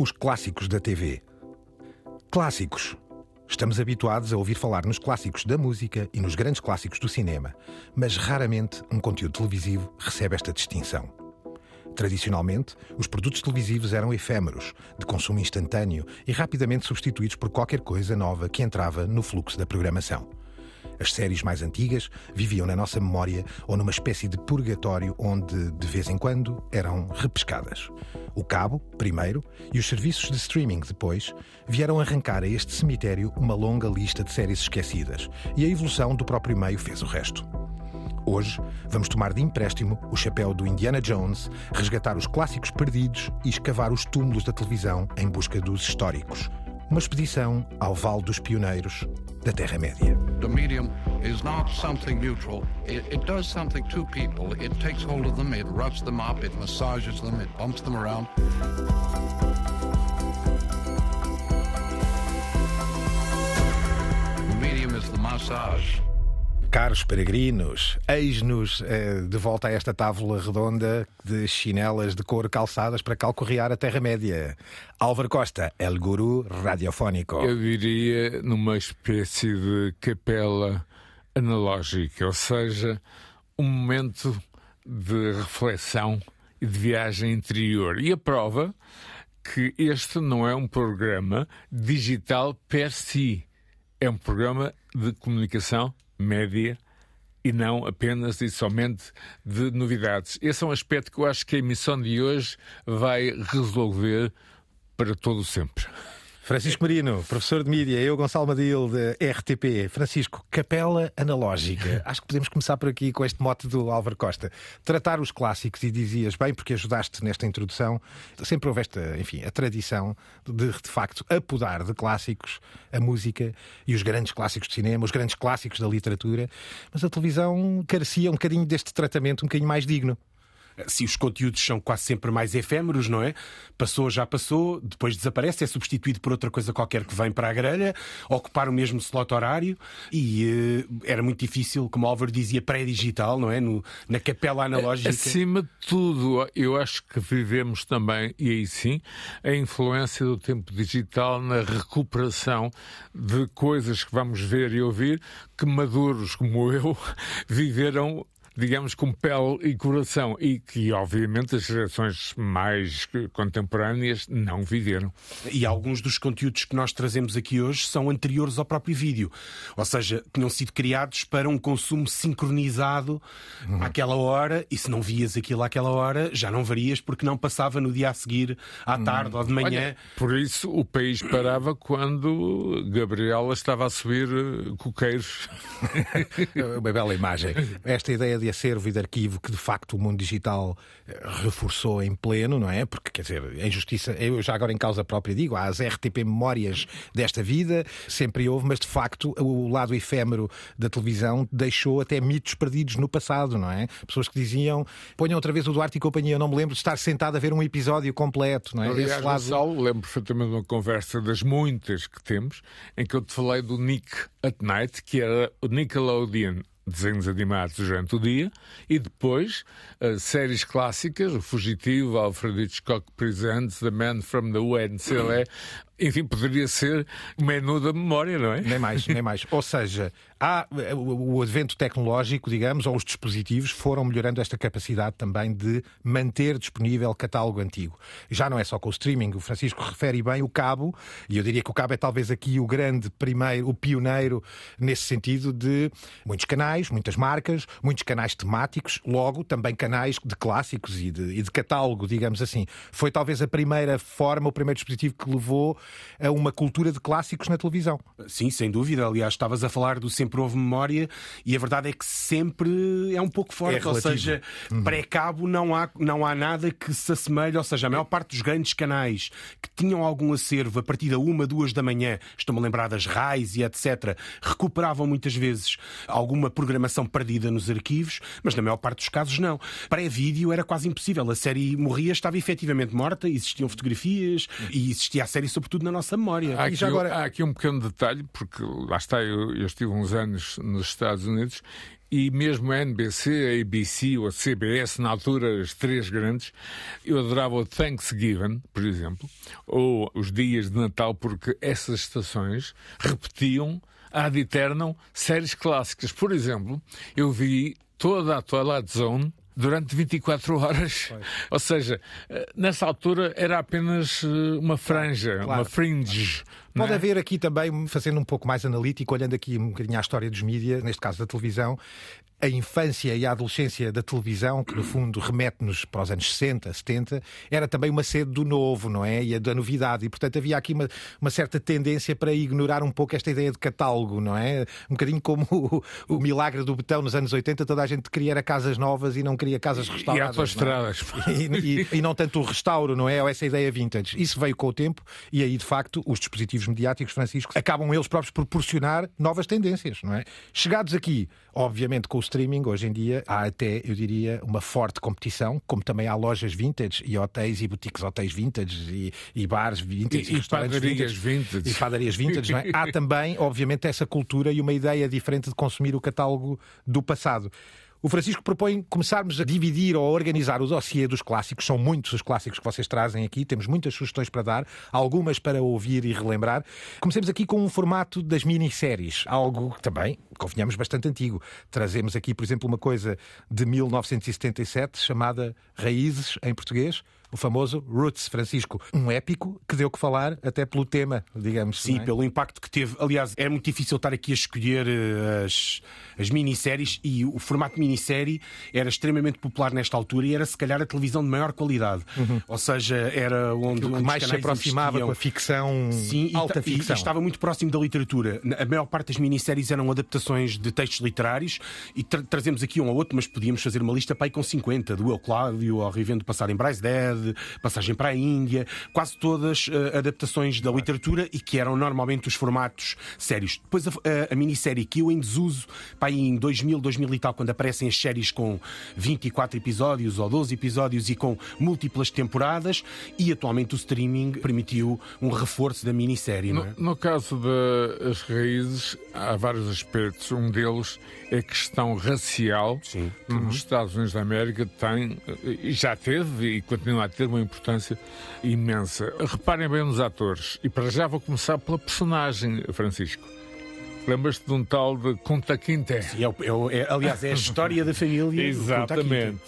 Os clássicos da TV. Clássicos. Estamos habituados a ouvir falar nos clássicos da música e nos grandes clássicos do cinema, mas raramente um conteúdo televisivo recebe esta distinção. Tradicionalmente, os produtos televisivos eram efêmeros, de consumo instantâneo e rapidamente substituídos por qualquer coisa nova que entrava no fluxo da programação. As séries mais antigas viviam na nossa memória ou numa espécie de purgatório onde, de vez em quando, eram repescadas. O cabo, primeiro, e os serviços de streaming, depois, vieram arrancar a este cemitério uma longa lista de séries esquecidas, e a evolução do próprio meio fez o resto. Hoje, vamos tomar de empréstimo o chapéu do Indiana Jones, resgatar os clássicos perdidos e escavar os túmulos da televisão em busca dos históricos. Uma expedição ao Vale dos Pioneiros da Terra-média. The medium is not something neutral. It, it does something to people. It takes hold of them, it roughs them up, it massages them, it bumps them around. The medium is the massage. Caros peregrinos, eis-nos eh, de volta a esta tábua redonda de chinelas de couro calçadas para calcorrear a Terra-média. Álvaro Costa, El Guru Radiofónico. Eu diria numa espécie de capela analógica, ou seja, um momento de reflexão e de viagem interior. E a prova que este não é um programa digital per si, é um programa de comunicação média e não apenas e somente de novidades. Esse é um aspecto que eu acho que a emissão de hoje vai resolver para todo sempre. Francisco Marino, professor de mídia, eu, Gonçalo Madil, de RTP. Francisco, capela analógica. Acho que podemos começar por aqui com este mote do Álvaro Costa. Tratar os clássicos, e dizias bem, porque ajudaste nesta introdução, sempre houve esta, enfim, a tradição de, de facto, apodar de clássicos a música e os grandes clássicos de cinema, os grandes clássicos da literatura, mas a televisão carecia um bocadinho deste tratamento um bocadinho mais digno se os conteúdos são quase sempre mais efêmeros, não é? Passou, já passou, depois desaparece, é substituído por outra coisa qualquer que vem para a grelha, ocupar o mesmo slot horário e uh, era muito difícil, como o Álvaro dizia, pré-digital, não é? No, na capela analógica. Acima de tudo, eu acho que vivemos também, e aí sim, a influência do tempo digital na recuperação de coisas que vamos ver e ouvir que maduros como eu viveram digamos, com pele e coração e que, obviamente, as gerações mais contemporâneas não viveram. E alguns dos conteúdos que nós trazemos aqui hoje são anteriores ao próprio vídeo, ou seja, tinham sido criados para um consumo sincronizado uhum. àquela hora e se não vias aquilo àquela hora, já não varias porque não passava no dia a seguir, à uhum. tarde ou de manhã. Olha, por isso o país parava quando Gabriela estava a subir eh, coqueiros. Uma bela imagem. Esta ideia de acervo e de arquivo que de facto o mundo digital eh, reforçou em pleno, não é? Porque, quer dizer, a injustiça, eu já agora em causa própria digo, há as RTP memórias desta vida, sempre houve, mas de facto o lado efêmero da televisão deixou até mitos perdidos no passado, não é? Pessoas que diziam, ponham outra vez o Duarte e companhia, eu não me lembro de estar sentado a ver um episódio completo, não é? Aliás, Esse lado... Gonçalo, lembro perfeitamente de uma conversa das muitas que temos, em que eu te falei do Nick at Night, que era o Nickelodeon desenhos animados durante o dia e depois uh, séries clássicas, O Fugitivo, Alfred Hitchcock Presents, The Man from the UNCLE, enfim, poderia ser menu da memória, não é? Nem mais, nem mais. Ou seja, há o advento tecnológico, digamos, ou os dispositivos foram melhorando esta capacidade também de manter disponível catálogo antigo. Já não é só com o streaming, o Francisco refere bem o cabo, e eu diria que o cabo é talvez aqui o grande primeiro, o pioneiro nesse sentido de muitos canais, muitas marcas, muitos canais temáticos, logo também canais de clássicos e de, e de catálogo, digamos assim. Foi talvez a primeira forma, o primeiro dispositivo que levou a uma cultura de clássicos na televisão. Sim, sem dúvida. Aliás, estavas a falar do sempre houve memória e a verdade é que sempre é um pouco forte. É ou seja, uhum. pré-cabo não há, não há nada que se assemelhe. Ou seja, a maior parte dos grandes canais que tinham algum acervo a partir da uma, duas da manhã, estou-me a lembrar das RAIs e etc., recuperavam muitas vezes alguma programação perdida nos arquivos, mas na maior parte dos casos não. Pré-vídeo era quase impossível. A série morria, estava efetivamente morta, existiam fotografias e existia a série sobretudo sobretudo na nossa memória. Há aqui, agora... há aqui um pequeno detalhe, porque lá está, eu, eu estive uns anos nos Estados Unidos e mesmo a NBC, a ABC ou a CBS, na altura as três grandes, eu adorava o Thanksgiving, por exemplo, ou os dias de Natal, porque essas estações repetiam ad eternum séries clássicas. Por exemplo, eu vi toda a Twilight Zone durante 24 horas. Pois. Ou seja, eh, nessa altura era apenas eh, uma franja, claro. uma fringe. Pode é? haver aqui também, fazendo um pouco mais analítico, olhando aqui um bocadinho à história dos mídias, neste caso da televisão, a infância e a adolescência da televisão, que no fundo remete-nos para os anos 60, 70, era também uma sede do novo, não é? E da novidade. E, portanto, havia aqui uma, uma certa tendência para ignorar um pouco esta ideia de catálogo, não é? Um bocadinho como o, o milagre do betão nos anos 80, toda a gente queria casas novas e não queria casas restauradas. E. Não é? e, e, e, não tanto o restauro, não é? Ou essa ideia vintage. Isso veio com o tempo e aí, de facto, os dispositivos mediáticos, Francisco, acabam eles próprios proporcionar novas tendências, não é? Chegados aqui, obviamente, com o streaming, hoje em dia há até, eu diria, uma forte competição, como também há lojas vintage e hotéis e boutiques hotéis vintage e, e bares vintage e, e, e padarias vintage, vintage. E padarias vintage, é? Há também, obviamente, essa cultura e uma ideia diferente de consumir o catálogo do passado. O Francisco propõe começarmos a dividir ou a organizar o dossiê dos clássicos. São muitos os clássicos que vocês trazem aqui, temos muitas sugestões para dar, algumas para ouvir e relembrar. Comecemos aqui com um formato das minisséries, algo que também, convenhamos, bastante antigo. Trazemos aqui, por exemplo, uma coisa de 1977 chamada Raízes, em português o famoso Roots Francisco. Um épico que deu que falar até pelo tema, digamos. Sim, é? pelo impacto que teve. Aliás, é muito difícil estar aqui a escolher uh, as, as minisséries e o formato minissérie era extremamente popular nesta altura e era se calhar a televisão de maior qualidade. Uhum. Ou seja, era onde, onde mais se aproximava com a ficção, Sim, alta e, ficção. E estava muito próximo da literatura. A maior parte das minisséries eram adaptações de textos literários e tra trazemos aqui um ou outro, mas podíamos fazer uma lista para aí com 50, do Eu Cláudio ao Rivendo Passar em Bryce Dead Passagem para a Índia, quase todas uh, adaptações da literatura e que eram normalmente os formatos sérios. Depois a, a, a minissérie que eu em desuso, para aí em 2000, 2000 e tal, quando aparecem as séries com 24 episódios ou 12 episódios e com múltiplas temporadas, e atualmente o streaming permitiu um reforço da minissérie. No, é? no caso das raízes, há vários aspectos. Um deles é a questão racial, Sim. que uhum. nos Estados Unidos da América tem, e já teve e continua a ter uma importância imensa. Reparem bem nos atores. E para já vou começar pela personagem, Francisco. Lembras-te de um tal de Kunta Quinte? Sim, é, é, é, aliás, é a história da família. Exatamente.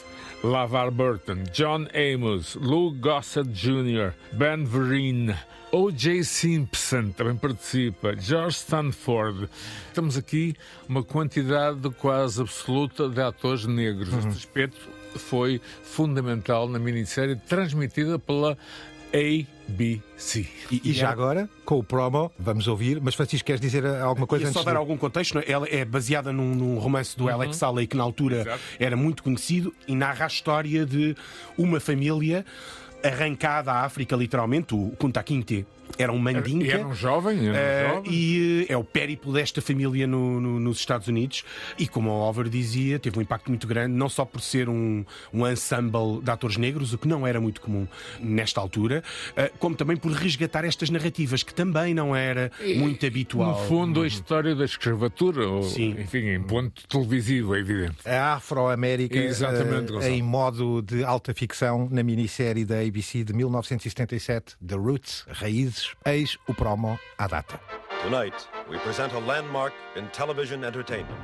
LaVar Burton, John Amos, Lou Gossett Jr., Ben Vereen, O.J. Simpson também participa, George Stanford. Temos aqui uma quantidade quase absoluta de atores negros. Uhum. Este aspecto foi fundamental na minissérie transmitida pela ABC. E, e, já agora, com o promo, vamos ouvir, mas Francisco, queres dizer alguma coisa? Queria só dar de... algum contexto. É? Ela é baseada num, num romance do uhum. Alex Saleh, que na altura Exato. era muito conhecido, e narra a história de uma família arrancada à África, literalmente, o Kunta Kinte era um mandinca. Era, era um jovem, era um uh, jovem. E uh, é o périplo desta família no, no, nos Estados Unidos. E como o Oliver dizia, teve um impacto muito grande, não só por ser um, um ensemble de atores negros, o que não era muito comum nesta altura, uh, como também por resgatar estas narrativas, que também não era e, muito habitual. No fundo, a história da escravatura, ou, Sim. enfim, em ponto televisivo, é evidente. A Afro-América em modo de alta ficção na minissérie da ABC de 1977, The Roots, Raízes eis o promo à data. Tonight, we present a landmark in television entertainment.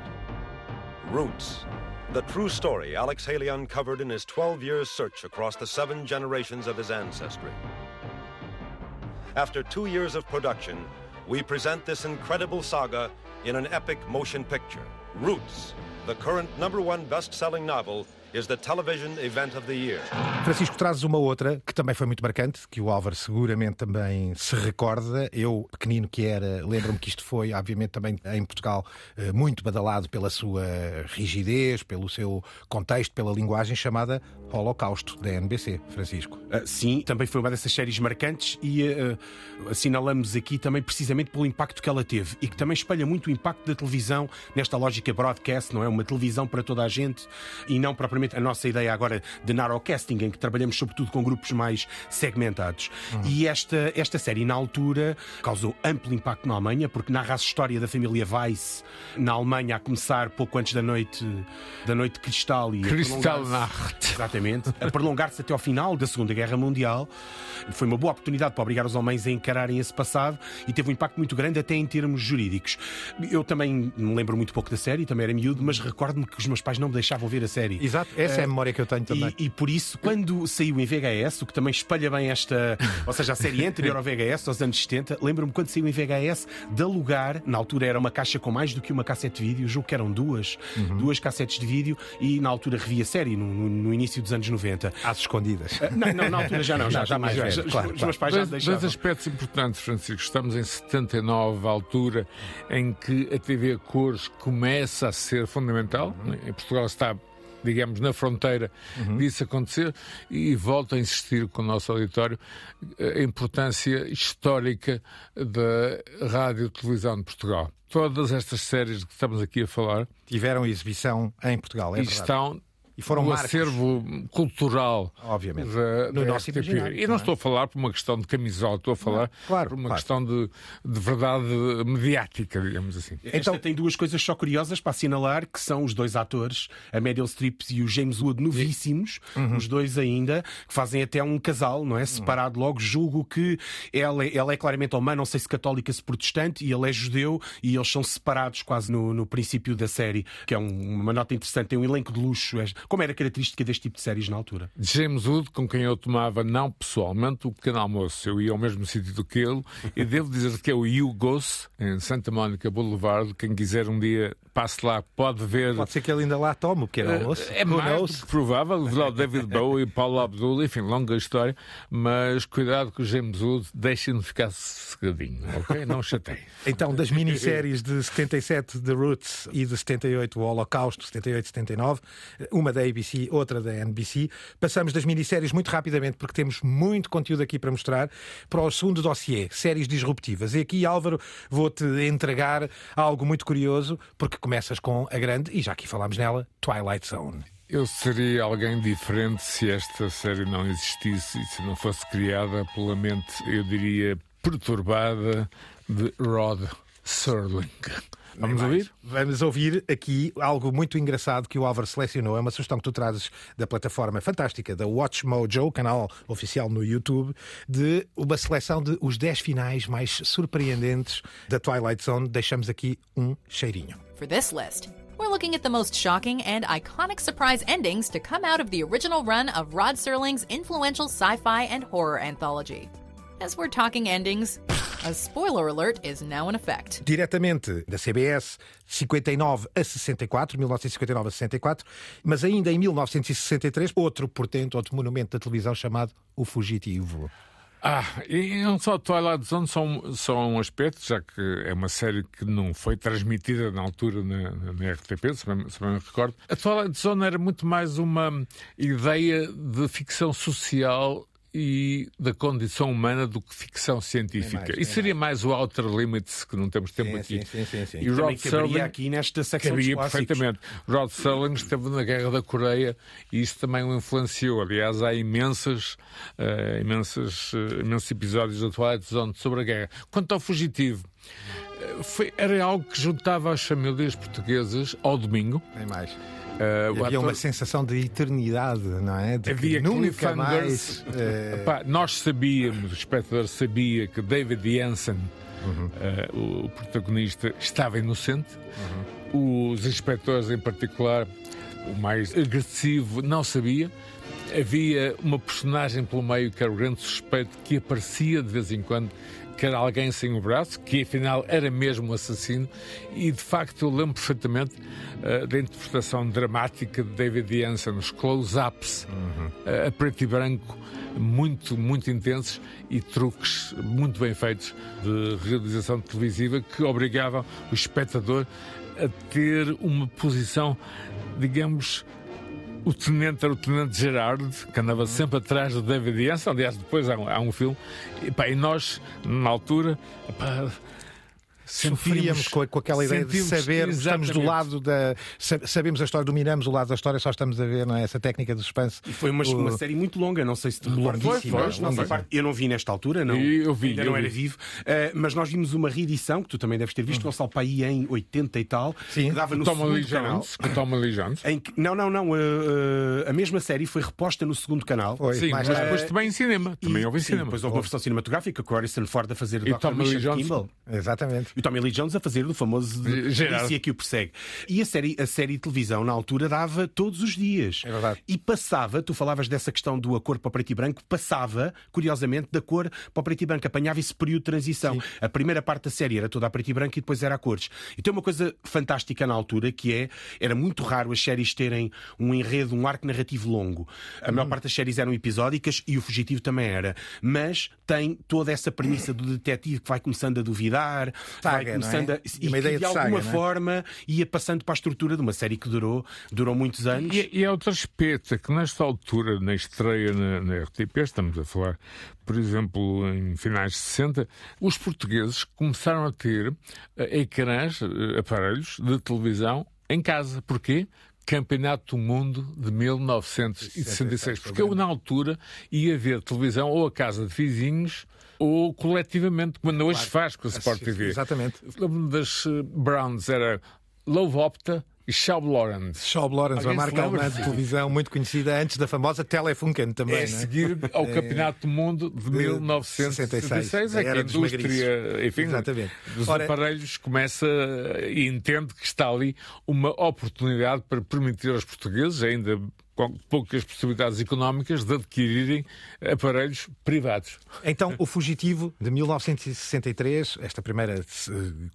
Roots, the true story Alex Haley uncovered in his 12 years search across the seven generations of his ancestry. After two years of production, we present this incredible saga in an epic motion picture. Roots, the current number one best selling novel is the television event of the year. Francisco, trazes uma outra que também foi muito marcante, que o Álvaro seguramente também se recorda. Eu, pequenino que era, lembro-me que isto foi, obviamente, também em Portugal, eh, muito badalado pela sua rigidez, pelo seu contexto, pela linguagem chamada Holocausto, da NBC, Francisco. Uh, sim, também foi uma dessas séries marcantes e uh, assinalamos aqui também precisamente pelo impacto que ela teve e que também espelha muito o impacto da televisão nesta lógica broadcast, não é? Uma televisão para toda a gente e não propriamente a nossa ideia agora de narrowcasting, em que trabalhamos sobretudo com grupos mais segmentados. Uhum. E esta, esta série, na altura, causou amplo impacto na Alemanha, porque narra a história da família Weiss na Alemanha, a começar pouco antes da noite, da noite cristal e Kristallnacht. Exatamente. A prolongar-se até ao final da Segunda Guerra Mundial. Foi uma boa oportunidade para obrigar os alemães a encararem esse passado e teve um impacto muito grande até em termos jurídicos. Eu também me lembro muito pouco da série, também era miúdo, mas recordo-me que os meus pais não me deixavam ver a série. Exato, essa é a memória que eu tenho também. E, e, por isso, quando saiu em VHS, o que também espalha bem esta, ou seja, a série anterior ao VHS, aos anos 70, lembro-me quando saiu em VHS de alugar, na altura era uma caixa com mais do que uma cassete de vídeo, julgo que eram duas, uhum. duas cassetes de vídeo, e na altura revi a série, no, no, no início dos anos 90. Às escondidas. Uh, não, não, na altura já não, já, já mais velho. Claro, os meus pais já deixavam. Dois aspectos importantes, Francisco. Estamos em 79, a altura em que a TV a cores começa a ser fundamental. Uhum. Em Portugal está digamos, na fronteira uhum. disso acontecer e volto a insistir com o nosso auditório a importância histórica da rádio e televisão de Portugal. Todas estas séries de que estamos aqui a falar tiveram exibição em Portugal, é e estão e foram um marcos. acervo cultural. Obviamente. Da, no da nosso RTP. E não, é? estou a falar por uma questão de camisola, estou a falar não, claro, por uma claro. questão de, de verdade mediática, digamos assim. Esta então tem duas coisas só curiosas para assinalar, que são os dois atores, a Meryl Streep e o James Wood, novíssimos, uhum. os dois ainda, que fazem até um casal, não é? Separado logo. Julgo que ela, ela é claramente alemã, não sei se católica, se protestante, e ele é judeu, e eles são separados quase no, no princípio da série, que é um, uma nota interessante. Tem um elenco de luxo. É como era característica deste tipo de séries na altura? James Wood, com quem eu tomava, não pessoalmente, o pequeno almoço. Eu ia ao mesmo sítio do que ele e devo dizer que é o Hugos, em Santa Mónica Boulevard. Quem quiser um dia passe lá, pode ver. Pode ser que ele ainda lá tome o pequeno almoço. É Who mais knows? provável. Lá David Bowie, Paulo Abdul, enfim, longa história. Mas cuidado com o James Wood, deixem-no ficar sossegadinho, ok? Não chatei. então, das minisséries de 77 The Roots e de 78 o Holocausto, 78 79, uma da ABC, outra da NBC. Passamos das minisséries muito rapidamente, porque temos muito conteúdo aqui para mostrar, para o segundo dossiê, séries disruptivas. E aqui, Álvaro, vou-te entregar algo muito curioso, porque começas com a grande, e já aqui falámos nela, Twilight Zone. Eu seria alguém diferente se esta série não existisse e se não fosse criada pela mente, eu diria, perturbada de Rod Serling. Vamos ouvir? Vamos ouvir aqui algo muito engraçado que o Álvaro selecionou. É uma sugestão que tu trazes da plataforma fantástica da Watch Mojo, canal oficial no YouTube, de uma seleção de os 10 finais mais surpreendentes da Twilight Zone. Deixamos aqui um cheirinho. For this list. We're looking at the most shocking and iconic surprise endings to come out of the original run of Rod Serling's influential sci fi and horror anthology. As we're talking endings, a spoiler alert is now in effect. Diretamente da CBS, 59 a 64, 1959 a 64, mas ainda em 1963, outro portento, outro monumento da televisão chamado O Fugitivo. Ah, e não só Twilight Zone, só um, só um aspecto, já que é uma série que não foi transmitida na altura na, na RTP, se bem, se bem me recordo. A Twilight Zone era muito mais uma ideia de ficção social e da condição humana do que ficção científica. Mais, e seria mais. mais. o Outer Limits, que não temos tempo sim, aqui. Sim, sim, sim. E o Rod Serling aqui nesta secção cabia perfeitamente. Rod Serling esteve na Guerra da Coreia e isso também o influenciou. Aliás, há imensas, uh, imensas, uh, imensos episódios da Twilight Zone sobre a guerra. Quanto ao fugitivo, foi, era algo que juntava as famílias portuguesas ao domingo. Nem mais Uh, havia ator... uma sensação de eternidade, não é? De havia nunca mais. Uh... nós sabíamos, o espectador sabia que David Jensen, uhum. uh, o protagonista, estava inocente. Uhum. Os inspectores, em particular, o mais agressivo, não sabia. Havia uma personagem pelo meio que era o grande suspeito que aparecia de vez em quando que era alguém sem o braço, que afinal era mesmo o assassino, e de facto eu lembro perfeitamente uh, da interpretação dramática de David Janssen, os close-ups uhum. uh, a preto e branco, muito, muito intensos e truques muito bem feitos de realização televisiva que obrigavam o espectador a ter uma posição, digamos, o tenente era o tenente Gerard, que andava Uhum. sempre atrás do David Yancey. Aliás, depois há um, há um filme. E, pá, e nós, na altura, pá, Sofríamos com, com aquela ideia de sentimos- saber, estamos do lado da. sa- Sabemos a história, dominamos o lado da história, só estamos a ver, não é? Essa técnica do suspense. E foi uma, O- uma série muito longa, não sei se te recordas. Eu não vi nesta altura, não. E eu vi, ainda eu não era vi. vivo. Eh, mas nós vimos uma reedição, que tu também deves ter visto, Gonçalo Paí em 80 e tal, Sim. que dava no Tom segundo Lee canal. Jones. Com Tom Lee Jones. Em que, não, não, não. eh, eh, a mesma série foi reposta no segundo canal. Foi, Sim, mas tarde. depois também em cinema. Também houve em sim, cinema. Depois houve uma versão cinematográfica com o Harrison Ford a fazer o E Dr. Lee Richard Jones. Kimball. Exatamente. E o Tommy Lee Jones a fazer do famoso polícia que o persegue. E a série, a série de televisão, na altura, dava todos os dias. É verdade. E passava, tu falavas dessa questão do a cor para o preto e branco, passava, curiosamente, da cor para o preto e branco. Apanhava esse período de transição. A primeira parte da série era toda a preto e branco e depois era a cores. E tem uma coisa fantástica na altura que é, era muito raro as séries terem um enredo, um arco narrativo longo. A Uhum. maior parte das séries eram episódicas e o Fugitivo também era. Mas tem toda essa premissa do detetive que vai começando a duvidar, vai Saga, não é? começando a. E uma que, ideia de de saga, alguma é? forma ia passando para a estrutura de uma série que durou, durou muitos anos. E, e é outra espeta que nesta altura, na estreia na, na RTP, estamos a falar, por exemplo, em finais de 60, os portugueses começaram a ter eh, ecrãs, eh, aparelhos de televisão em casa. Porquê? Campeonato do Mundo de 1966. Porque eu, na altura, ia ver televisão ou a casa de vizinhos ou coletivamente, como ainda hoje se faz com a Sport TV. Exatamente. Lembro-me das eh, Browns, era Love Opta e Schaub Lawrence. Shaw Lawrence, uma marca alemã de televisão muito conhecida antes da famosa Telefunken também. É não é? seguir ao Campeonato do Mundo de 1966, da é que a indústria enfim, Exatamente. dos Ora- aparelhos começa e entende que está ali uma oportunidade para permitir aos portugueses, ainda com poucas possibilidades económicas, de adquirirem aparelhos privados. Então, O Fugitivo, de 1963, esta primeira eh,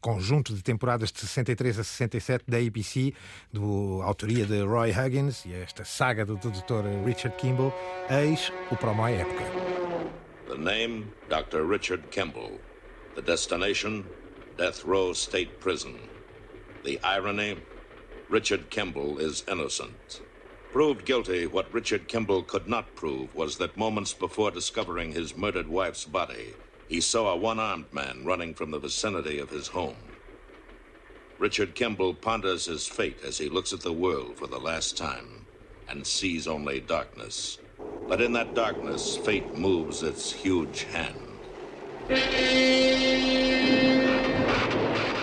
conjunto de temporadas de 63 a 67 da ABC, do autoria de Roy Huggins, e esta saga do, do Dr. Richard Kimball, eis o promo à época. The name, Dr. Richard Kimball. The destination, Death Row State Prison. The irony, Richard Kimball is innocent. Proved guilty, what Richard Kimball could not prove was that moments before discovering his murdered wife's body, he saw a one armed man running from the vicinity of his home. Richard Kimball ponders his fate as he looks at the world for the last time and sees only darkness. But in that darkness, fate moves its huge hand.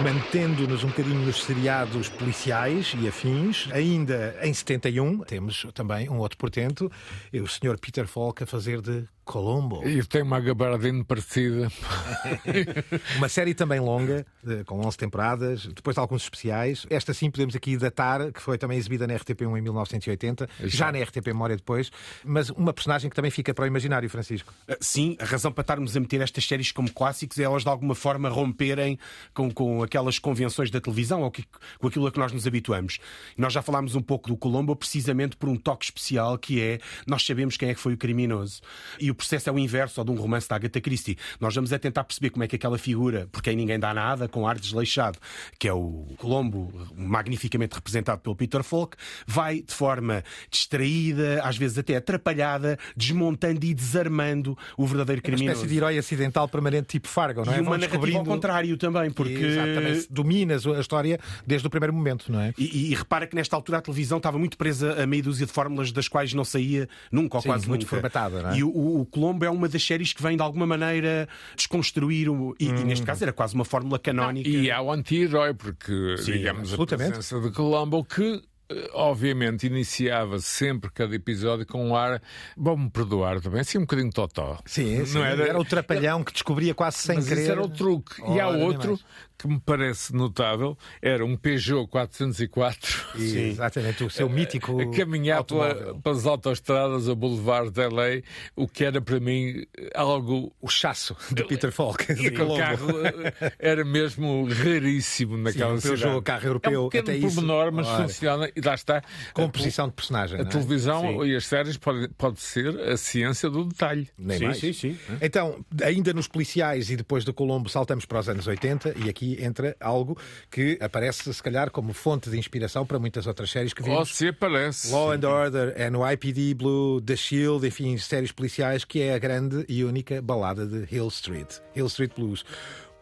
Mantendo-nos um bocadinho nos seriados policiais e afins, ainda em 71 temos também um outro portento, o Sr. Peter Falk a fazer de Colombo. E tem uma gabardine parecida. Uma série também longa, com 11 temporadas, depois de alguns especiais. Esta sim podemos aqui datar, que foi também exibida na RTP1 em 1980, já na RTP Memória depois, mas uma personagem que também fica para o imaginário, Francisco. Uh, Sim, a razão para estarmos a meter estas séries como clássicos é elas de alguma forma romperem com, com aquelas convenções da televisão ou que- com aquilo a que nós nos habituamos. Nós já falámos um pouco do Colombo precisamente por um toque especial que é nós sabemos quem é que foi o criminoso. E o processo é o inverso ao de um romance da Agatha Christie. Nós vamos a tentar perceber como é que aquela figura, por quem ninguém dá nada, com ar desleixado, que é o Colombo, magnificamente representado pelo Peter Falk, vai de forma distraída, às vezes até atrapalhada, desmontando e desarmando o verdadeiro Uma criminoso. espécie de herói acidental permanente tipo Fargo, não é? E uma Vão narrativa ao descobrindo- contrário também, porque. Exatamente. Dominas a história desde o primeiro momento, não é? E, e- e repara que nesta altura a televisão estava muito presa a meia dúzia de fórmulas das quais não saía nunca ou Sim, quase muito nunca. formatada, não é? E o, o Colombo é uma das séries que vem de alguma maneira desconstruir o. E, e neste caso era quase uma fórmula canónica. E há o anti-herói, porque, digamos, a presença de Colombo, que eh, obviamente iniciava sempre cada episódio com um ar, vão-me perdoar também, assim um bocadinho totó. Sim, sim. Não Era... o trapalhão que descobria quase sem Mas querer. esse era o truque. e há outro. Que me parece notável, era um Peugeot 404 Sim, Exatamente, o seu mítico. a caminhar pela, pelas autoestradas, a Boulevard de LA, o que era para mim algo. O chasso de Peter Falk. E aquele carro eh, era mesmo raríssimo naquela um Peugeot, carro é europeu, um pequeno até isso. pormenor, mas Ora. funciona e lá está. Composição de personagem. A não é? televisão e as séries pode, pode ser a ciência do detalhe. Nem Sim, mais. sim, sim. Então, ainda nos policiais e depois do Colombo, saltamos para os anos 80 e aqui aqui entra algo que aparece, se calhar, como fonte de inspiração para muitas outras séries que vimos. Ou se aparece. Law and Order, NYPD Blue, The Shield, enfim, séries policiais, que é a grande e única balada de Hill Street. Hill Street Blues.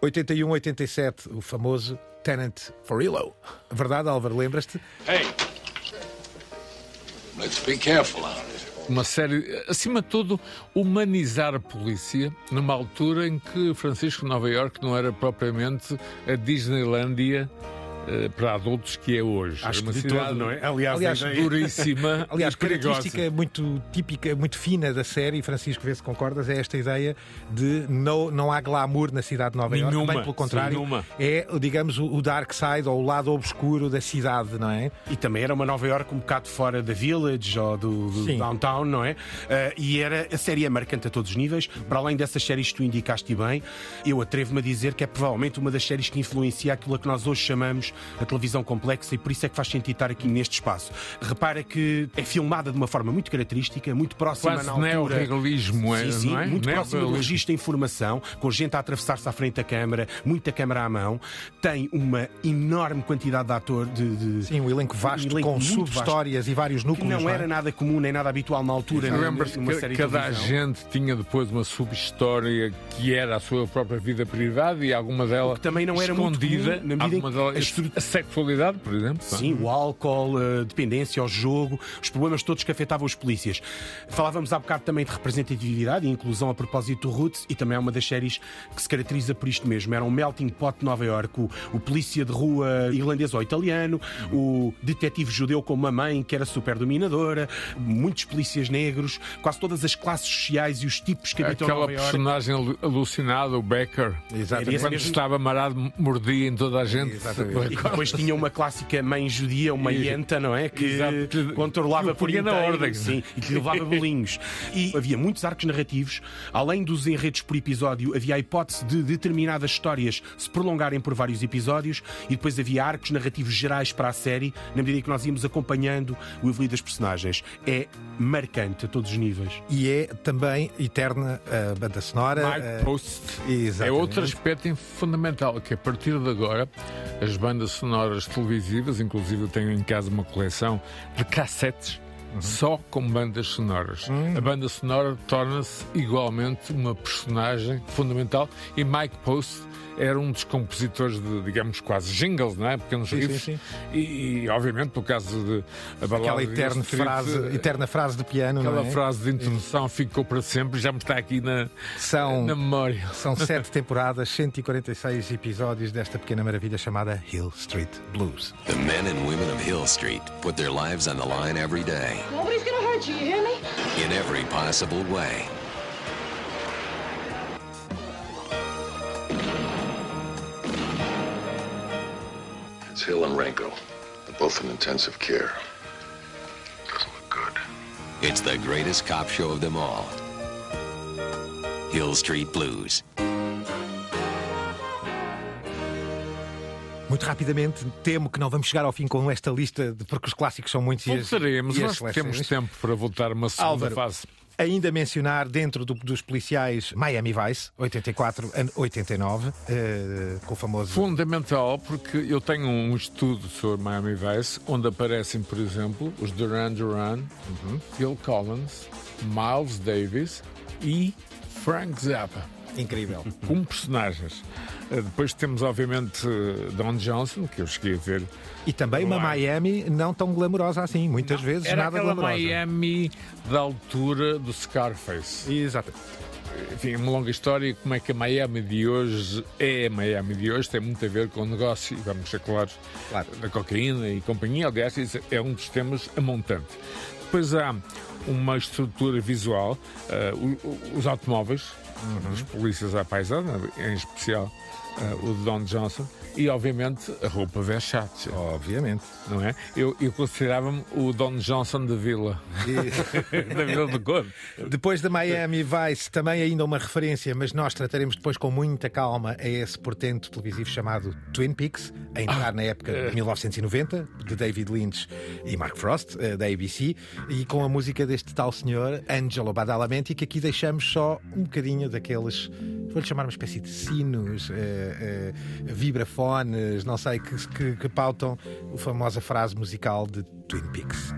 81, 87, o famoso Tenant for Illo. Verdade, Álvaro, lembras-te? Hey, let's be careful out there. Uma série, acima de tudo, humanizar a polícia numa altura em que Francisco Nova York não era propriamente a Disneylândia para adultos que é hoje. Acho uma que de cidade, todo, não é? Aliás, Aliás, duríssima Aliás, e perigosa. característica muito típica, muito fina da série, Francisco, vê se concordas, é esta ideia de não, não há glamour na cidade de Nova Iorque, Nenhuma, bem pelo contrário, nenhuma. é, digamos, o dark side ou o lado obscuro da cidade, não é? E também era uma Nova York um bocado fora da Village ou do, do downtown, não é? Ah, e era a série é marcante a todos os níveis. Para além dessas séries que tu indicaste bem, eu atrevo-me a dizer que é provavelmente uma das séries que influencia aquilo a que nós hoje chamamos a televisão complexa e por isso é que faz sentido estar aqui neste espaço. Repara que é filmada de uma forma muito característica, muito próxima Quase na altura. neorrealismo, é, Sim, sim, não é? muito próxima do registro da informação, com gente a atravessar-se à frente da câmara, muita câmara à mão. Tem uma enorme quantidade de ator de, de Sim, um elenco vasto, Um elenco com muito sub-histórias e vários que núcleos. não é? era nada comum nem nada habitual na altura Lembras-te que série de cada agente tinha depois uma subhistória que era a sua própria vida privada e alguma dela que também não era muito escondida, comum, na medida em que dela- a sexualidade, por exemplo. Sim, o álcool, a dependência ao jogo, os problemas todos que afetavam os polícias. Falávamos há bocado também de representatividade e inclusão a propósito do Roots, e também é uma das séries que se caracteriza por isto mesmo. Era um melting pot de Nova York, o, o polícia de rua irlandês ou italiano, o detetive judeu com uma mãe que era super dominadora, muitos polícias negros, quase todas as classes sociais e os tipos que habitam Aquela Nova York. personagem alu- alucinada, o Becker, Exatamente. quando mesmo- estava amarado, mordia em toda a gente. Exatamente. E depois tinha uma clássica mãe judia, uma ienta, não é? Que Exato. controlava por punha na inteiro, ordem. Sim, e que levava bolinhos. E havia muitos arcos narrativos. Além dos enredos por episódio, havia a hipótese de determinadas histórias se prolongarem por vários episódios e depois havia arcos narrativos gerais para a série, na medida em que nós íamos acompanhando o evoluir das personagens. É marcante a todos os níveis. E é também eterna a banda sonora. Mike eh, Post é exatamente. outro aspecto fundamental, que a partir de agora as bandas sonoras televisivas, inclusive eu tenho em casa uma coleção de cassetes só com bandas sonoras. A banda sonora torna-se igualmente uma personagem fundamental e Mike Post era um dos compositores de, digamos, quase jingles, não é? Pequenos Sim, sim, riffs. sim. E, e, obviamente, no caso de a balada Aquela de eterna Street, frase, eterna frase de piano, Aquela não é? frase de introdução ficou para sempre, já me está aqui na, São, na memória. são sete temporadas, 146 episódios desta pequena maravilha chamada Hill Street Blues. The men and women of Hill Street put their lives on the line every day, Nobody's gonna hurt you, you hear me? in every possible way. It's Hill and Ranko. They're both in intensive care. Doesn't look good. It's the greatest cop show of them all. Hill Street Blues. Muito rapidamente, temo que não vamos chegar ao fim com esta lista, de- porque os clássicos são muitos e as, e as nós temos tempo para voltar a uma segunda Álvaro, fase. Ainda mencionar dentro do- dos policiais Miami Vice, 84 a 89, eh, com o famoso. Fundamental, porque eu tenho um estudo sobre Miami Vice, onde aparecem, por exemplo, os Duran Duran, Uhum. Phil Collins, Miles Davis e Frank Zappa. Incrível. como personagens. Eh, Depois temos, obviamente, eh, Don Johnson, que eu cheguei a ver. E também uma Claro. Miami não tão glamourosa assim, muitas vezes Era nada glamourosa. Miami da altura do Scarface. Exato. Enfim, uma longa história. Como é que a Miami de hoje é a Miami de hoje? Tem muito a ver com o negócio, vamos ser claros, Claro. da cocaína e companhia. Aliás, isso é um dos temas a montante. Depois há uma estrutura visual, o- os automóveis, dos polícias à paisana, em especial eh, o de Don Johnson, e obviamente a roupa Versace, Obviamente. não é? Eu, eu considerava-me o Don Johnson da Vila, da Vila do Conde. Depois da Miami Vice, também ainda uma referência, mas nós trataremos depois com muita calma a esse portento televisivo chamado Twin Peaks, a entrar na época de 1990, de David Lynch e Mark Frost, eh, da ABC, e com a música deste tal senhor, Angelo Badalamenti, que aqui deixamos só um bocadinho daqueles vou-lhe chamar uma espécie de sinos, uh, uh, não sei, que, que, que pautam a famosa frase musical de Twin Peaks.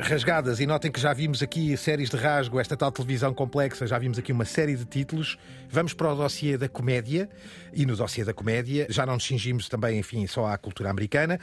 Rasgadas, e notem que já vimos aqui séries de rasgo, esta tal televisão complexa, já vimos aqui uma série de títulos. Vamos para o dossiê da comédia, e no dossiê da comédia já não nos cingimos também, enfim, só à cultura americana.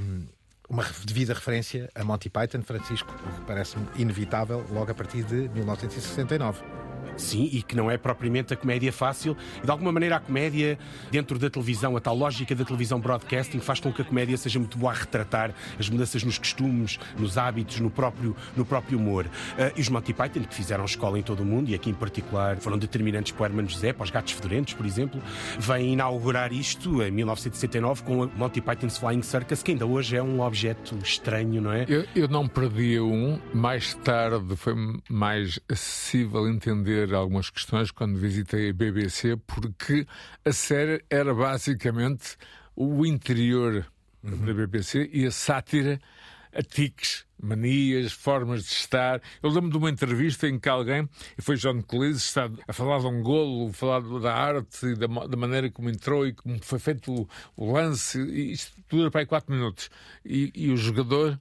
Um, uma devida referência a Monty Python, Francisco, parece-me inevitável logo a partir de 1969. Sim, e que não é propriamente a comédia fácil. E de alguma maneira a comédia, dentro da televisão, a tal lógica da televisão broadcasting, faz com que a comédia seja muito boa a retratar as mudanças nos costumes, nos hábitos, no próprio, no próprio humor. Uh, e os Monty Python, que fizeram escola em todo o mundo, e aqui em particular foram determinantes para o Hermano José, para os Gatos Fedorentes, por exemplo, vêm inaugurar isto em 1969 com o Monty Python's Flying Circus, que ainda hoje é um objeto estranho, não é? Eu, eu não perdi um. Mais tarde foi mais acessível entender algumas questões quando visitei a BBC, porque a série era basicamente o interior uhum. da BBC e a sátira a tiques, manias, formas de estar. Eu lembro de uma entrevista em que alguém, e foi John Cleese, está a falar de um golo, a falar da arte e da, da, maneira como entrou e como foi feito o, o lance, e isto dura para aí quatro minutos. E, e o jogador,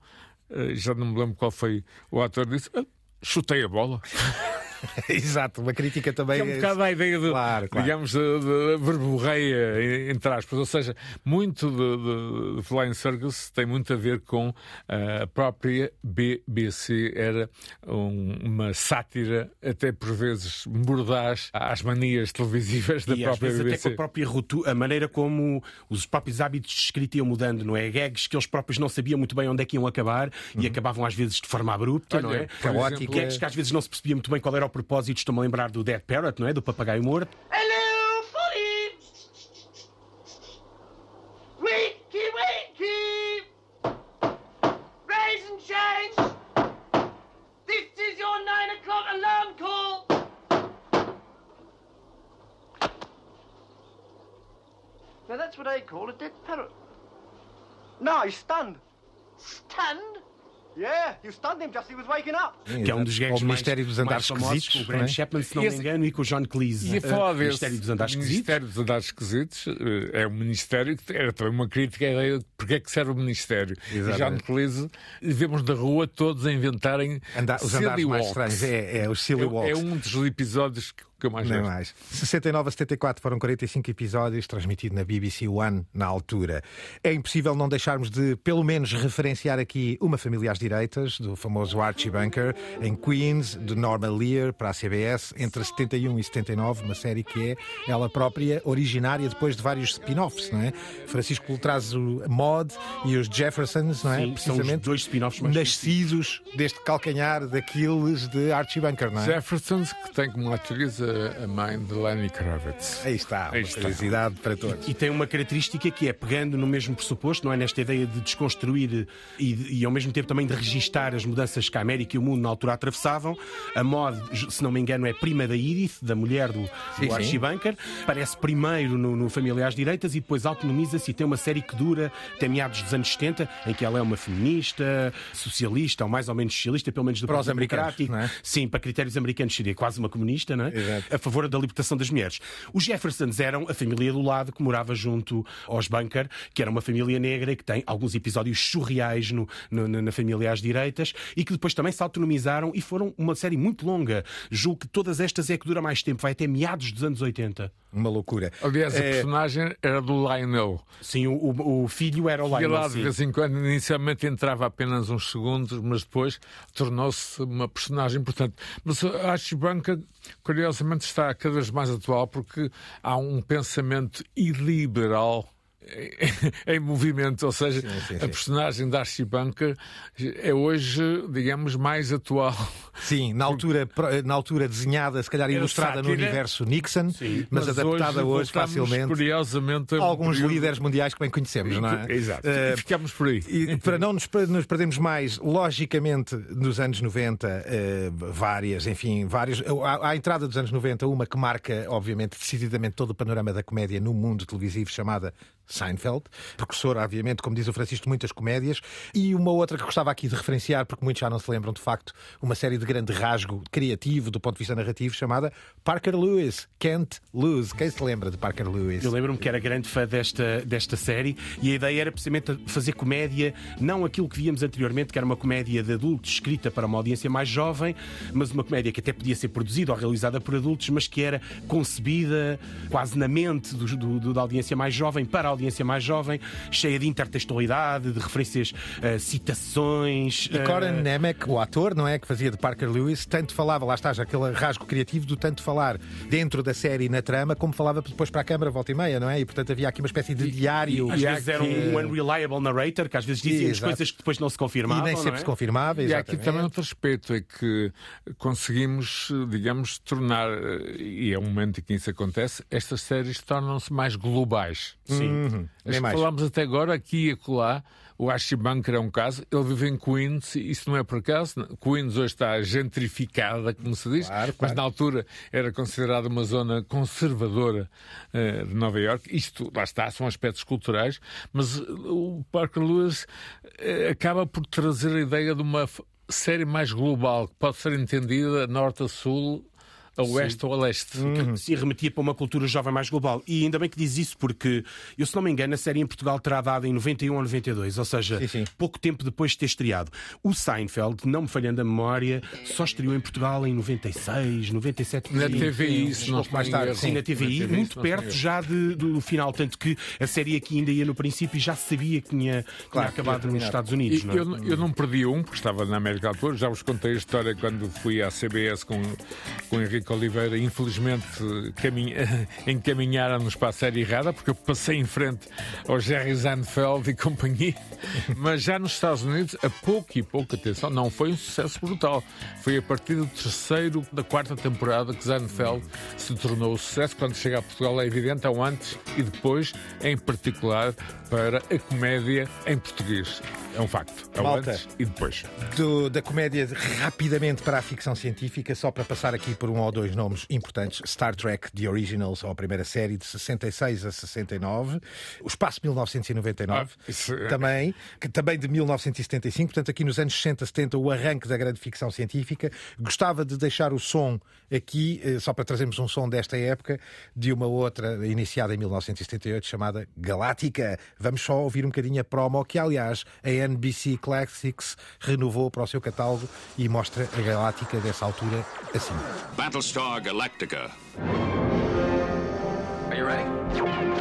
eh, já não me lembro qual foi o ator, disse: ah, chutei a bola. Exato, uma crítica também. Que é um bocado a ideia de, claro, claro. digamos, de, de verborreia, entre aspas. Ou seja, muito de, de, Flying Circus tem muito a ver com a própria BBC. Era um, uma sátira, até por vezes mordaz, às manias televisivas da e própria às vezes BBC. Até com a própria rotu a maneira como os próprios hábitos de escrita iam mudando, não é? Gags que eles próprios não sabiam muito bem onde é que iam acabar uhum. e acabavam às vezes de forma abrupta, Olha, não é? Caótica. Gags que às vezes não se percebia muito bem qual era o propósito, estou-me a lembrar do Dead Parrot, não é? Do papagaio morto. Hello, Polly! Wakey, wakey! Raise and change! This is your nine o'clock alarm call! Now that's what I call a dead parrot. No, he's stunned. Stunned? Que é um dos gags o Ministério dos Andares Esquisitos. Com o Graham é? Chapman, se não me engano, e com o John Cleese. E falar Ministério dos Andares Esquisitos. Ministério dos Andares Esquisitos eh, é um ministério que era também uma crítica à ideia de porque é que serve o Ministério. Exatamente. John Cleese, vemos na rua todos a inventarem Anda os andares mais estranhos. É, é os silly é, walks. É um dos episódios que que eu mais Nem gosto. mais. 69 a 74 foram 45 episódios, transmitido na BBC One na altura. É impossível não deixarmos de, pelo menos, referenciar aqui Uma Família às Direitas, do famoso Archie Bunker, em Queens, de Norma Lear, para a CBS, entre 71 e 79, uma série que é ela própria originária depois de vários spin-offs, não é? Francisco traz o Mod e os Jeffersons, não é? Sim, Precisamente dois spin-offs nascidos deste calcanhar daqueles de Archie Bunker, não é? Jeffersons, que tem como atriz a mãe de Lenny Kravitz. Aí está, Aí está. curiosidade para todos. E, e, tem uma característica que é pegando no mesmo pressuposto, não é? Nesta ideia de desconstruir e, e ao mesmo tempo também de registar as mudanças que a América e o mundo na altura atravessavam. A Mod, se não me engano, é prima da Edith, da mulher do, sim, do Archie Bunker. Aparece primeiro no, no Familiares Direitas e depois autonomiza-se e tem uma série que dura até meados dos anos 70, em que ela é uma feminista, socialista, ou mais ou menos socialista, pelo menos do para os americanos. É? Sim, para critérios americanos seria quase uma comunista, não é? Exato a favor da libertação das mulheres. Os Jeffersons eram a família do lado que morava junto aos Bunker, que era uma família negra e que tem alguns episódios surreais no, no, na família às direitas e que depois também se autonomizaram e foram uma série muito longa. Julgo que todas estas é que dura mais tempo, vai até meados dos anos 80. Uma loucura. Aliás, é... a personagem era do Lionel. Sim, o, o filho era o Lionel. E lá de vez em quando, inicialmente entrava apenas uns segundos, mas depois tornou-se uma personagem importante. Mas acho Bunker, curiosamente, está cada vez mais atual porque há um pensamento iliberal em movimento, ou seja, sim, sim, sim. a personagem da Archie Bunker é hoje, digamos, mais atual. Sim, na altura, na altura desenhada, se calhar ilustrada no universo Nixon, mas, mas, adaptada hoje, hoje facilmente. Curiosamente, alguns período... líderes mundiais que bem conhecemos, não é? Exato. Uh, ficamos por aí. E para não nos, nos perdermos mais, logicamente, nos anos 90, uh, eh, várias, enfim, várias. À, à entrada dos anos 90, uma que marca, obviamente, decididamente todo o panorama da comédia no mundo televisivo, chamada Seinfeld, precursor, obviamente, como diz o Francisco, de muitas comédias, e uma outra que gostava aqui de referenciar, porque muitos já não se lembram de facto, uma série de grande rasgo criativo do ponto de vista narrativo, chamada Parker Lewis, Can't Lose. Quem se lembra de Parker Lewis? Eu lembro-me que era grande fã desta, desta série e a ideia era precisamente fazer comédia, não aquilo que víamos anteriormente, que era uma comédia de adultos escrita para uma audiência mais jovem, mas uma comédia que até podia ser produzida ou realizada por adultos, mas que era concebida quase na mente do, do, da audiência mais jovem para a audiência mais jovem, cheia de intertextualidade, de referências, uh, citações. E Coran uh... Nemec, o ator, não é? Que fazia de Parker Lewis, tanto falava, lá está, já aquele rasgo criativo do tanto falar dentro da série e na trama, como falava depois para a câmara volta e meia, não é? E portanto havia aqui uma espécie de diário. E, às vezes era um unreliable narrator, que às vezes dizia coisas que depois não se confirmavam. E nem sempre é? se confirmava. E há aqui também outro aspecto, é que conseguimos, digamos, tornar, e é um momento em que isso acontece, estas séries tornam-se mais globais. Sim. Uhum. As que falámos até agora, aqui e acolá, o Archie Bunker é um caso. Ele vive em Queens, isso não é por acaso. Queens hoje está gentrificada, como se diz, claro, mas na altura era considerada uma zona conservadora uh, de Nova York. Isto, lá está, são aspectos culturais, mas o Parker Lewis uh, acaba por trazer a ideia de uma série mais global, que pode ser entendida norte a sul a oeste Sim. ou a leste. Uhum. Se remetia para uma cultura jovem mais global. E ainda bem que diz isso, porque, eu se não me engano, a série em Portugal terá dado em 91 ou 92, ou seja, sim, sim. pouco tempo depois de ter estreado. O Seinfeld, não me falhando a memória, só estreou em Portugal em 96, 97. Na TVI, isso não mais tarde. Sim, na TVI, na TVI muito perto já de, do final. Tanto que a série aqui ainda ia no princípio e já sabia que tinha, claro, tinha acabado nos Estados Unidos. E, não é? eu, eu, não perdi um, porque estava na América do Sul. Já vos contei a história quando fui à CBS com, com Henrique Henrique Oliveira, infelizmente, caminha... encaminharam-nos para a série errada, porque eu passei em frente ao Jerry Seinfeld e companhia. Mas já nos Estados Unidos, a pouco e pouco, atenção, não foi um sucesso brutal. Foi a partir do terceiro, da quarta temporada que Seinfeld se tornou o sucesso. Quando chega a Portugal, é evidente, ao antes e depois, em particular para a comédia em português. É um facto. É Malta, antes e depois. Do, da comédia rapidamente para a ficção científica, só para passar aqui por um ou dois nomes importantes: Star Trek The Originals, ou a primeira série, de 66 a 69. O Espaço 1999, ah, isso... É- também, que, também de 1975. Portanto, aqui nos anos 60, 70, o arranque da grande ficção científica. Gostava de deixar o som aqui, eh, só para trazermos um som desta época, de uma outra iniciada em 1978, chamada Galáctica. Vamos só ouvir um bocadinho a promo, que aliás a NBC Classics renovou para o seu catálogo e mostra a Galáctica dessa altura assim. Battlestar Galactica. Are you ready?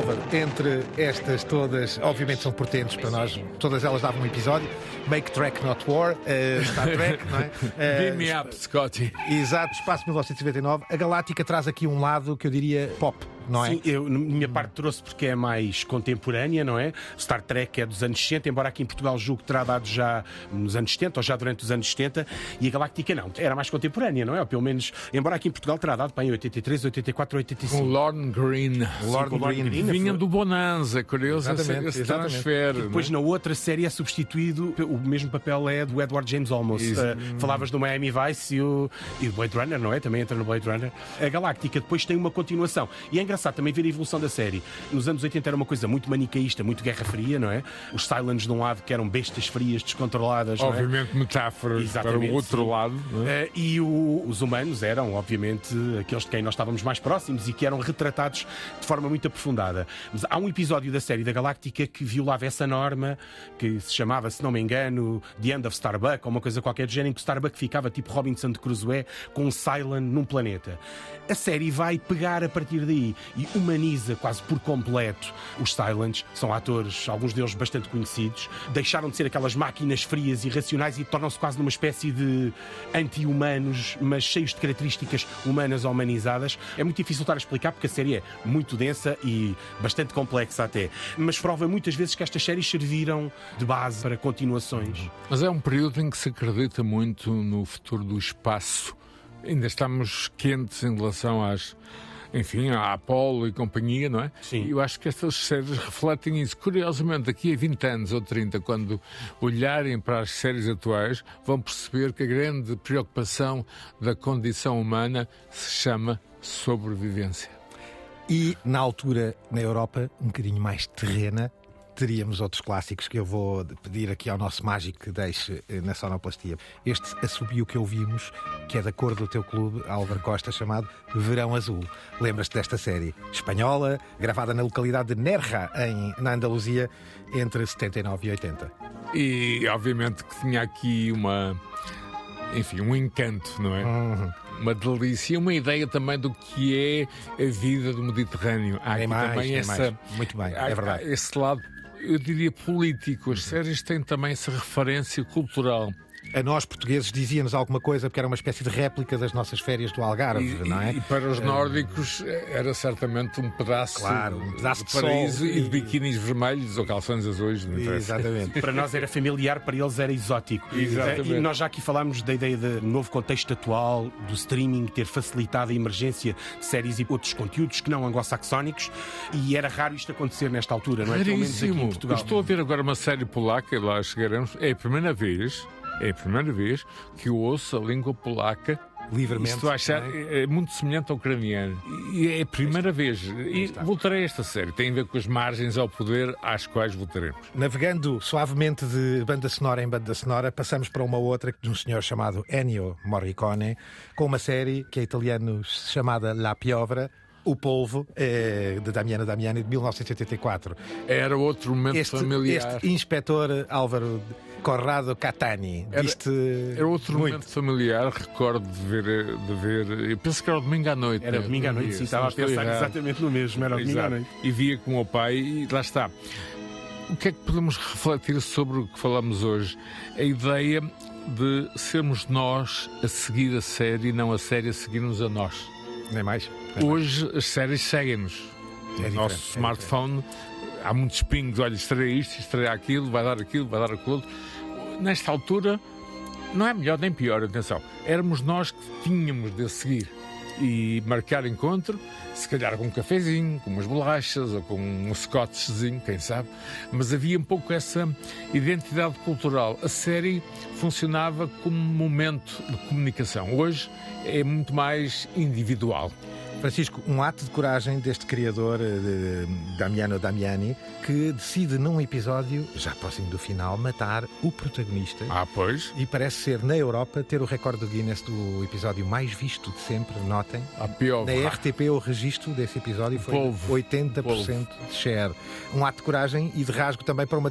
Álvaro, entre estas todas, obviamente são portentes para nós, todas elas davam um episódio. Make Track Not War, uh, Star Trek, não é? Uh, Beam me up, Scotty. Exato, Espaço 1999. A Galáctica traz aqui um lado que eu diria pop não é? Sim, eu, minha parte trouxe porque é mais contemporânea, não é? Star Trek é dos anos 60, embora aqui em Portugal julgo que terá dado já nos anos 70 ou já durante os anos 70, e a Galáctica não, era mais contemporânea, não é? Ou pelo menos, embora aqui em Portugal terá dado para em 83, 84, 85. Com Lorne Green. Lord Green. Green. Vinha do Bonanza, curioso exatamente, esse, esse transfer. E depois é? na outra série é substituído, o mesmo papel é do Edward James Olmos. Uh, falavas do Miami Vice e, o, e do Blade Runner, não é? Também entra no Blade Runner. A Galáctica depois tem uma continuação. E é engraçado também ver a evolução da série. Nos anos 80 era uma coisa muito manicaísta, muito guerra fria, não é? Os Silents de um lado que eram bestas frias, descontroladas. Obviamente, é? metáforas Exatamente, para o outro sim. lado. É? Uh, e o, os humanos eram, obviamente, aqueles de quem nós estávamos mais próximos e que eram retratados de forma muito aprofundada. Mas há um episódio da série da Galáctica que violava essa norma, que se chamava, se não me engano, The End of Starbuck, ou uma coisa qualquer do género, em que o Starbuck ficava tipo Robinson de Crusoe com um Cylon num planeta. A série vai pegar a partir daí e humaniza quase por completo os Cylons. São atores, alguns deles bastante conhecidos, deixaram de ser aquelas máquinas frias e racionais e tornam-se quase numa espécie de anti-humanos, mas cheios de características humanas ou humanizadas. É muito difícil estar a explicar porque a série é muito densa e bastante complexa até. Mas prova muitas vezes que estas séries serviram de base para continuações. Mas é um período em que se acredita muito no futuro do espaço. Ainda estamos quentes em relação às enfim, a Apollo e companhia, não é? Sim. E eu acho que estas séries refletem isso. Curiosamente, daqui a 20 anos ou 30, quando olharem para as séries atuais, vão perceber que a grande preocupação da condição humana se chama sobrevivência. E, na altura, na Europa, um bocadinho mais terrena, teríamos outros clássicos que eu vou pedir aqui ao nosso mágico que deixe eh, na sonoplastia. Este assobio que ouvimos, que é da cor do teu clube, Álvaro Costa, chamado Verão Azul. Lembras-te desta série? Espanhola, gravada na localidade de Nerja, em, na Andaluzia, entre 79 e 80. E, obviamente, que tinha aqui uma... Enfim, um encanto, não é? Uhum uma delícia, uma ideia também do que é a vida do Mediterrâneo. Há aqui mais, também essa. Muito bem, é verdade. Esse lado eu diria, político. As séries têm também essa referência cultural a nós portugueses dizia-nos alguma coisa porque era uma espécie de réplica das nossas férias do Algarve, e, não é? E para os nórdicos era certamente um pedaço, claro, um pedaço de, de paraíso e de biquínis vermelhos ou calções azuis. Exatamente. para nós era familiar, para eles era exótico. Exatamente. E nós já aqui falámos da ideia do novo contexto atual, do streaming ter facilitado a emergência de séries e outros conteúdos que não anglo-saxónicos e era raro isto acontecer nesta altura, não é? Pelo menos aqui em Portugal. Estou a ver agora uma série polaca e lá chegaremos. É a primeira vez é a primeira vez que eu ouço a língua polaca livremente. Isto achar, é? é muito semelhante ao ucraniano. E é a primeira vez. E voltarei a esta série. Tem a ver com as margens ao poder às quais voltaremos. Navegando suavemente de banda sonora em banda sonora, passamos para uma outra de um senhor chamado Ennio Morricone, com uma série que é italiano chamada La Piovra, o Polvo, é, de Damiano Damiani, de 1984. Era outro momento este, familiar. Este inspetor Álvaro Corrado Catani. Era, era outro muito. momento familiar, recordo de ver, de ver. Eu penso que era domingo à noite. Era né? domingo à noite, sim, estava a pensar errado. exatamente no mesmo, era domingo à noite. E via com o meu pai e lá está. O que é que podemos refletir sobre o que falamos hoje? A ideia de sermos nós a seguir a série e não a série a seguir-nos a nós. Nem mais. Nem Hoje as séries seguem-nos. É no nosso é smartphone é há muitos pingos, olha, estreia isto, estreia aquilo, vai dar aquilo, vai dar aquilo. Nesta altura, não é melhor nem pior, atenção. Éramos nós que tínhamos de seguir e marcar encontro, se calhar com um cafezinho, com umas bolachas ou com um scotchzinho, quem sabe, mas havia um pouco essa identidade cultural. A série funcionava como um momento de comunicação. Hoje é muito mais individual. Francisco, um ato de coragem deste criador, eh, de Damiano Damiani, que decide num episódio, já próximo do final, matar o protagonista. Ah, pois. E parece ser, na Europa, ter o recorde do Guinness do episódio mais visto de sempre, notem. A pior. Na RTP, o registro desse episódio foi Polvo. 80% Polvo. de share. Um ato de coragem e de rasgo também para uma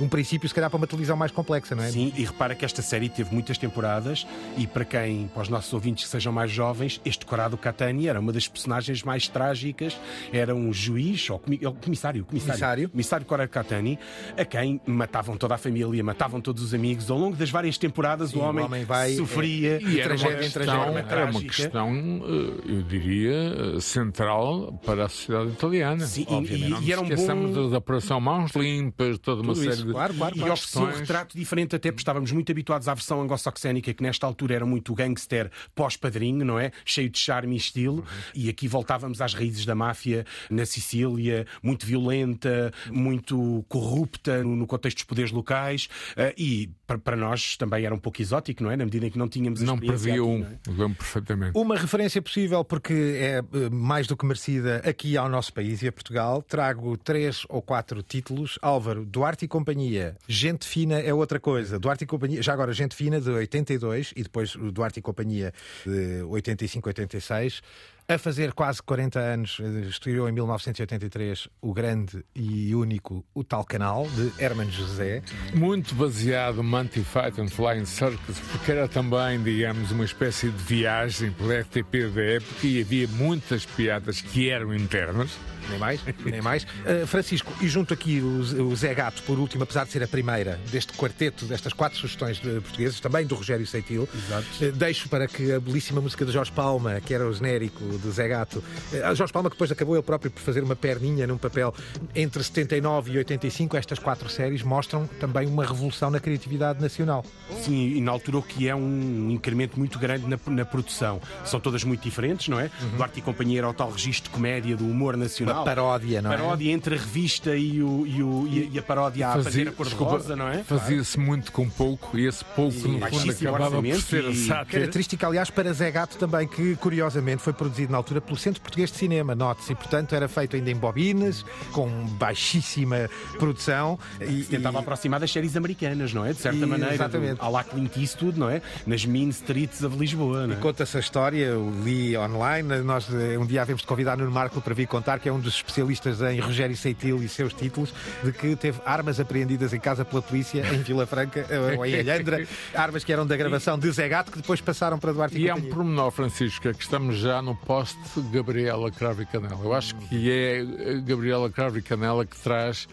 um princípio, se calhar, para uma televisão mais complexa, não é? Sim, e repara que esta série teve muitas temporadas e para quem, para os nossos ouvintes que sejam mais jovens, este Corado Catani era uma das personagens mais trágicas era um juiz, ou comissário, comissário, comissário. comissário Korakatani, a quem matavam toda a família, matavam todos os amigos. Ao longo das várias temporadas, Sim, o homem, o homem vai, sofria é, e era tragédia em tragédia. Era uma questão, eh, eu diria, eh, central para a sociedade italiana. Sim, Obviamente. e, e era um bom... da Operação Mãos Limpas, toda uma Tudo série isso, de. Claro, claro, claro. E um retrato diferente, até porque estávamos muito habituados à versão anglo-saxónica, que nesta altura era muito gangster pós-padrinho, não é? Cheio de charme e estilo. Uhum E aqui voltávamos às raízes da máfia na Sicília, muito violenta, muito corrupta no contexto dos poderes locais. Uh, e para nós também era um pouco exótico, não é? Na medida em que não tínhamos Não previa um, é? lembro perfeitamente. Uma referência possível, porque é eh, mais do que merecida aqui ao nosso país e a Portugal. Trago três ou quatro títulos. Álvaro, Duarte e Companhia. Gente Fina é outra coisa. Duarte e Companhia, já agora Gente Fina de 82 e depois Duarte e Companhia de 85, 86 a fazer quase 40 anos, eh, estreou em 1983 o grande e único O Tal Canal, de Herman José. Muito baseado Monty Python Flying Circus, porque era também, digamos, uma espécie de viagem pela RTP da época e havia muitas piadas que eram internas nem mais, nem mais. Uh, Francisco, e junto aqui o, o, Zé Gato, por último, apesar de ser a primeira deste quarteto, destas quatro sugestões de portugueses, também do Rogério Seitil, uh, deixo para que a belíssima música de Jorge Palma, que era o genérico de Zé Gato, uh, Jorge Palma que depois acabou ele próprio por fazer uma perninha num papel entre 79 e 85, estas quatro séries mostram também uma revolução na criatividade nacional. Sim, e na altura o que é um incremento muito grande na, na produção. São todas muito diferentes, não é? Uhum. Duarte e Companhia era o tal registro de comédia do humor nacional paródia, não é? Paródia entre a revista e, o, e, o, e a paródia à Fazia, cor-de-rosa, não é? Fazia-se muito com pouco e esse pouco, e, no fundo, acabava por ser a sátira. Característica, aliás, para Zé Gato também, que curiosamente foi produzido na altura pelo Centro Português de Cinema, note-se, e portanto era feito ainda em bobinas, com baixíssima produção. E, tentava e... aproximar das séries americanas, não é? De certa e, maneira. Exatamente. Há lá Clint Eastwood, não é? Nas Mean Streets of Lisboa, não é? E conta-se a história, eu li online, nós eh, um dia havemos de convidar no Marco para vir contar, que é um dos especialistas em Rogério Seitil e seus títulos, de que teve armas apreendidas em casa pela polícia em Vila Franca eh, ou em Alhandra, armas que eram da gravação de Zé Gato, que depois passaram para Duarte e, e é um pormenor, Francisco, é que estamos já no poste Gabriela Cravo e Canela. Eu acho que é Gabriela Cravo e Canela que traz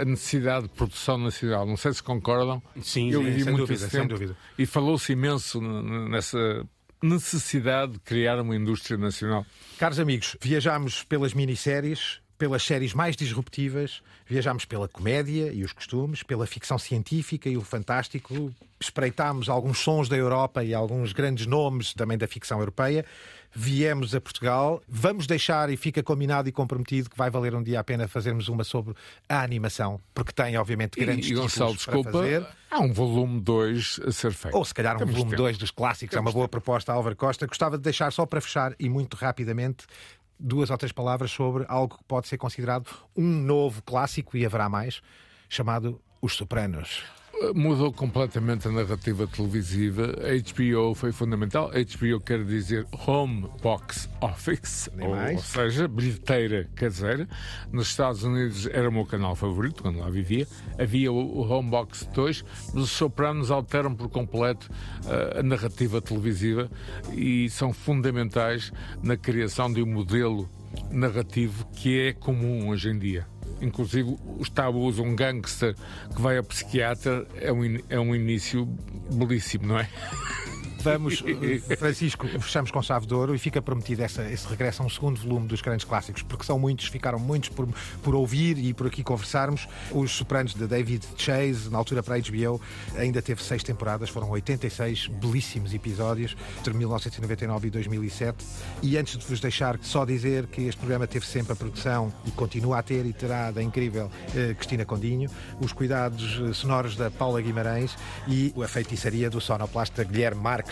a necessidade de produção nacional. Não sei se concordam. Sim, eu vivi muito dúvida, tempo e falou-se imenso nessa necessidade de criar uma indústria nacional. Caros amigos, viajamos pelas minisséries, pelas séries mais disruptivas, viajámos pela comédia e os costumes, pela ficção científica e o fantástico, espreitámos alguns sons da Europa e alguns grandes nomes também da ficção europeia. Viemos a Portugal, vamos deixar e fica combinado e comprometido que vai valer um dia a pena fazermos uma sobre a animação, porque tem obviamente grandes e, e Gonçalo, desculpa, fazer. Há um volume 2 a ser feito. Ou se calhar um Temos volume 2 dos clássicos, Temos é uma boa tempo. proposta, Álvaro Costa. Gostava de deixar só para fechar e muito rapidamente duas ou três palavras sobre algo que pode ser considerado um novo clássico, e haverá mais, chamado Os Sopranos mudou completamente a narrativa televisiva. A HBO foi fundamental. HBO quer dizer Home Box Office, ou, ou, seja, bilheteira caseira. Nos Estados Unidos era o meu canal favorito, quando lá vivia. Havia o, o Home Box 2, mas os Sopranos alteram por completo uh, a narrativa televisiva e são fundamentais na criação de um modelo narrativo que é comum hoje em dia inclusive os tabus, um gangster que vai ao psiquiatra, é um, é um início belíssimo, não é? Vamos, eh, Francisco, fechamos com chave de ouro e fica prometido essa, esse regresso a um segundo volume dos grandes clássicos, porque são muitos, ficaram muitos por, por ouvir e por aqui conversarmos. Os Sopranos de David Chase, na altura para a HBO, ainda teve seis temporadas, foram 86 belíssimos episódios, entre 1999 e 2007. E antes de vos deixar, só dizer que este programa teve sempre a produção e continua a ter e terá da incrível eh, Cristina Condinho, os cuidados eh, sonoros da Paula Guimarães e a feitiçaria do sonoplasta Guilherme Marques.